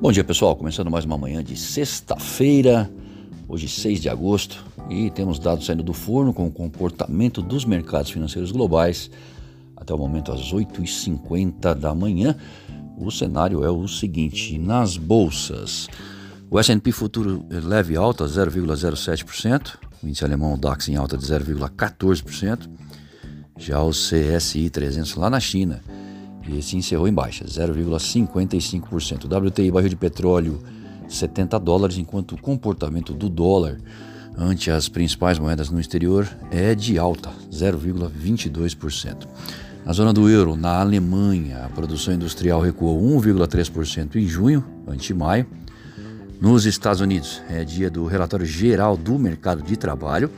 Bom dia pessoal, começando mais uma manhã de sexta-feira, hoje 6 de agosto, e temos dados saindo do forno com o comportamento dos mercados financeiros globais até o momento às 8h50 da manhã. O cenário é o seguinte: nas bolsas, o S&P futuro leve alta 0,07%, o índice alemão DAX em alta de 0,14%, já o CSI 300 lá na China, esse encerrou em baixa, 0,55%. O WTI barril de petróleo 70 dólares, enquanto o comportamento do dólar ante as principais moedas no exterior é de alta, 0,22%. Na zona do euro, na Alemanha, a produção industrial recuou 1,3% em junho, ante maio. Nos Estados Unidos, é dia do relatório geral do mercado de trabalho.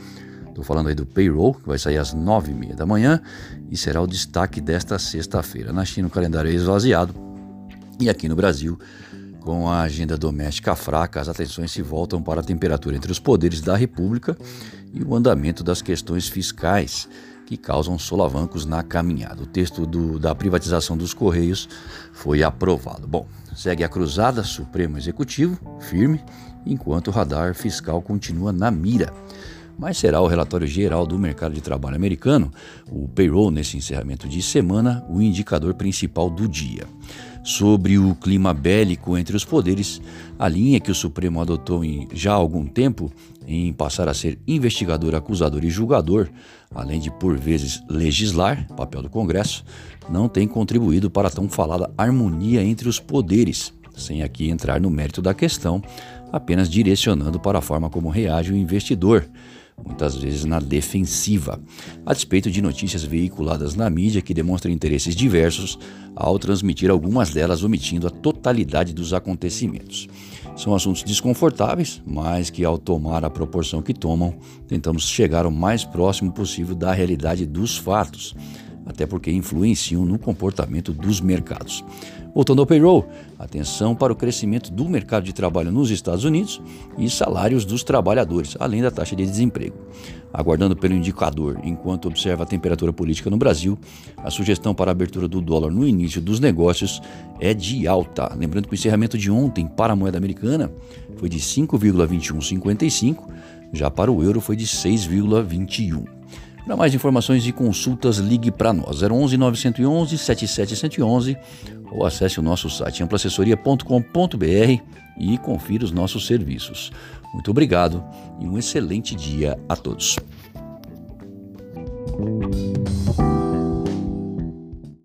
Estou falando aí do payroll, que vai sair às 9h30 da manhã e será o destaque desta sexta-feira. Na China, o calendário é esvaziado e aqui no Brasil, com a agenda doméstica fraca, as atenções se voltam para a temperatura entre os poderes da República e o andamento das questões fiscais que causam solavancos na caminhada. O texto do, da privatização dos Correios foi aprovado. Bom, segue a cruzada Supremo Executivo, firme, enquanto o radar fiscal continua na mira mas será o relatório geral do mercado de trabalho americano, o payroll, nesse encerramento de semana, o indicador principal do dia. Sobre o clima bélico entre os poderes, a linha que o Supremo adotou em, já há algum tempo em passar a ser investigador, acusador e julgador, além de por vezes legislar, papel do Congresso, não tem contribuído para a tão falada harmonia entre os poderes, sem aqui entrar no mérito da questão, apenas direcionando para a forma como reage o investidor muitas vezes na defensiva, a despeito de notícias veiculadas na mídia que demonstram interesses diversos ao transmitir algumas delas omitindo a totalidade dos acontecimentos. São assuntos desconfortáveis, mas que, ao tomar a proporção que tomam, tentamos chegar o mais próximo possível da realidade dos fatos, até porque influenciam no comportamento dos mercados. Voltando ao payroll, atenção para o crescimento do mercado de trabalho nos Estados Unidos e salários dos trabalhadores, além da taxa de desemprego. Aguardando pelo indicador, enquanto observa a temperatura política no Brasil, a sugestão para a abertura do dólar no início dos negócios é de alta. Lembrando que o encerramento de ontem para a moeda americana foi de 5,2155, já para o euro foi de 6,21. Para mais informações e consultas, ligue para nós 011 911 7711 ou acesse o nosso site amplaassessoria.com.br e confira os nossos serviços. Muito obrigado e um excelente dia a todos.